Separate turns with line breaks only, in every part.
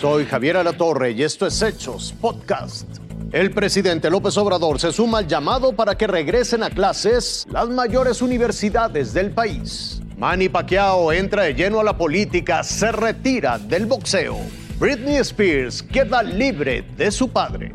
Soy Javier Alatorre y esto es Hechos Podcast. El presidente López Obrador se suma al llamado para que regresen a clases las mayores universidades del país. Manny Pacquiao entra de lleno a la política, se retira del boxeo. Britney Spears queda libre de su padre.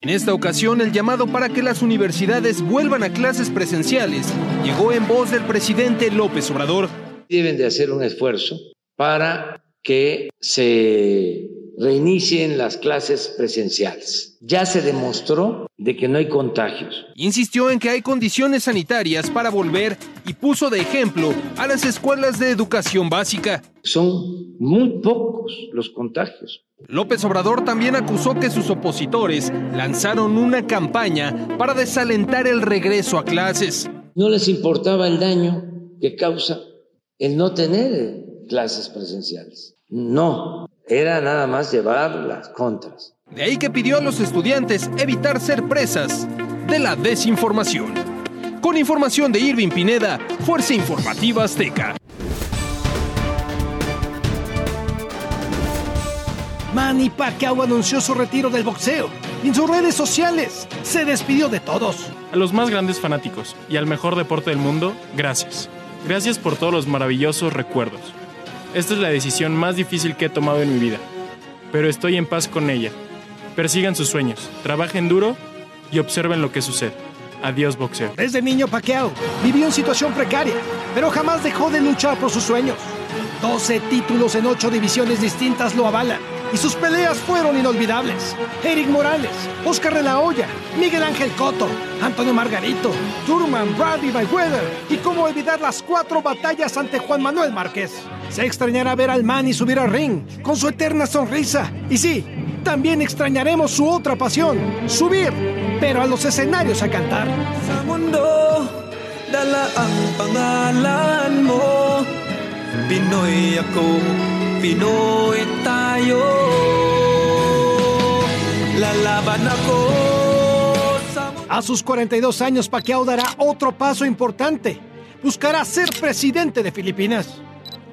En esta ocasión, el llamado para que las universidades vuelvan a clases presenciales llegó en voz del presidente López Obrador.
Deben de hacer un esfuerzo para que se reinicien las clases presenciales. Ya se demostró de que no hay contagios.
Insistió en que hay condiciones sanitarias para volver y puso de ejemplo a las escuelas de educación básica.
Son muy pocos los contagios.
López Obrador también acusó que sus opositores lanzaron una campaña para desalentar el regreso a clases.
No les importaba el daño que causa el no tener clases presenciales. No, era nada más llevar las contras.
De ahí que pidió a los estudiantes evitar ser presas de la desinformación. Con información de Irving Pineda, Fuerza Informativa Azteca.
Manny Pacquiao anunció su retiro del boxeo. En sus redes sociales se despidió de todos.
A los más grandes fanáticos y al mejor deporte del mundo, gracias. Gracias por todos los maravillosos recuerdos. Esta es la decisión más difícil que he tomado en mi vida, pero estoy en paz con ella. Persigan sus sueños, trabajen duro y observen lo que sucede. Adiós boxeo.
Desde niño Pacquiao vivió en situación precaria, pero jamás dejó de luchar por sus sueños. 12 títulos en 8 divisiones distintas lo avalan y sus peleas fueron inolvidables. Eric Morales, Oscar de la Hoya, Miguel Ángel Cotto, Antonio Margarito, Turman, Brady Mayweather y cómo olvidar las cuatro batallas ante Juan Manuel Márquez. Se extrañará ver al Manny subir al ring con su eterna sonrisa. Y sí, también extrañaremos su otra pasión, subir, pero a los escenarios a cantar. A sus 42 años, Pacquiao dará otro paso importante. Buscará ser presidente de Filipinas.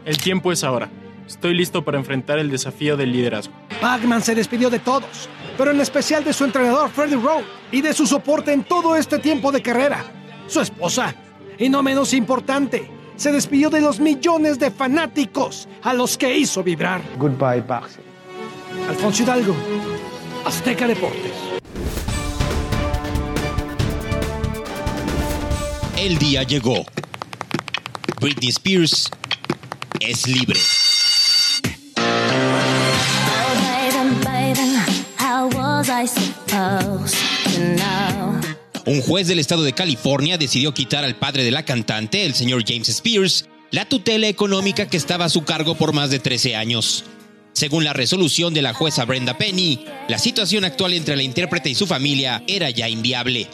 El tiempo es ahora. Estoy listo para enfrentar el desafío del liderazgo.
Pacman se despidió de todos, pero en especial de su entrenador Freddie Rowe y de su soporte en todo este tiempo de carrera, su esposa. Y no menos importante, se despidió de los millones de fanáticos a los que hizo vibrar.
Goodbye, boxing.
Alfonso Hidalgo, Azteca Deportes.
El día llegó. Britney Spears es libre. Un juez del estado de California decidió quitar al padre de la cantante, el señor James Spears, la tutela económica que estaba a su cargo por más de 13 años. Según la resolución de la jueza Brenda Penny, la situación actual entre la intérprete y su familia era ya inviable.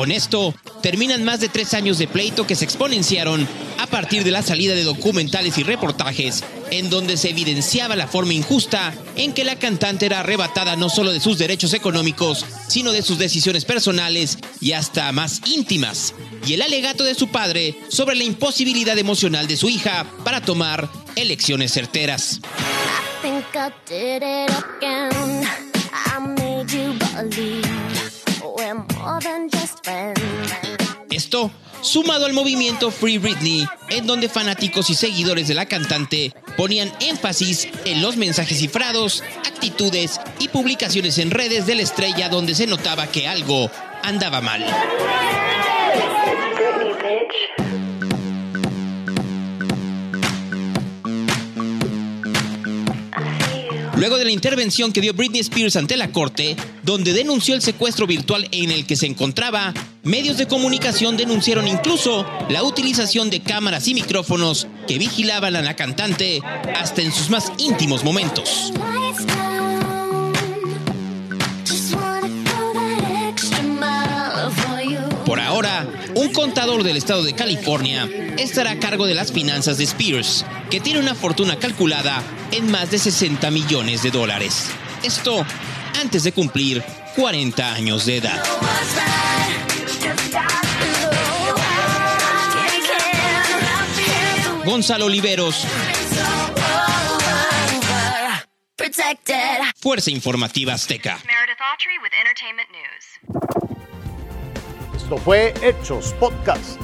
Con esto, terminan más de tres años de pleito que se exponenciaron a partir de la salida de documentales y reportajes en donde se evidenciaba la forma injusta en que la cantante era arrebatada no solo de sus derechos económicos, sino de sus decisiones personales y hasta más íntimas, y el alegato de su padre sobre la imposibilidad emocional de su hija para tomar elecciones certeras. Esto sumado al movimiento Free Britney, en donde fanáticos y seguidores de la cantante ponían énfasis en los mensajes cifrados, actitudes y publicaciones en redes de la estrella donde se notaba que algo andaba mal. Luego de la intervención que dio Britney Spears ante la corte, donde denunció el secuestro virtual en el que se encontraba, medios de comunicación denunciaron incluso la utilización de cámaras y micrófonos que vigilaban a la cantante hasta en sus más íntimos momentos. Un contador del estado de California estará a cargo de las finanzas de Spears, que tiene una fortuna calculada en más de 60 millones de dólares. Esto antes de cumplir 40 años de edad. Gonzalo Oliveros. Fuerza Informativa Azteca.
Esto fue Hechos Podcast.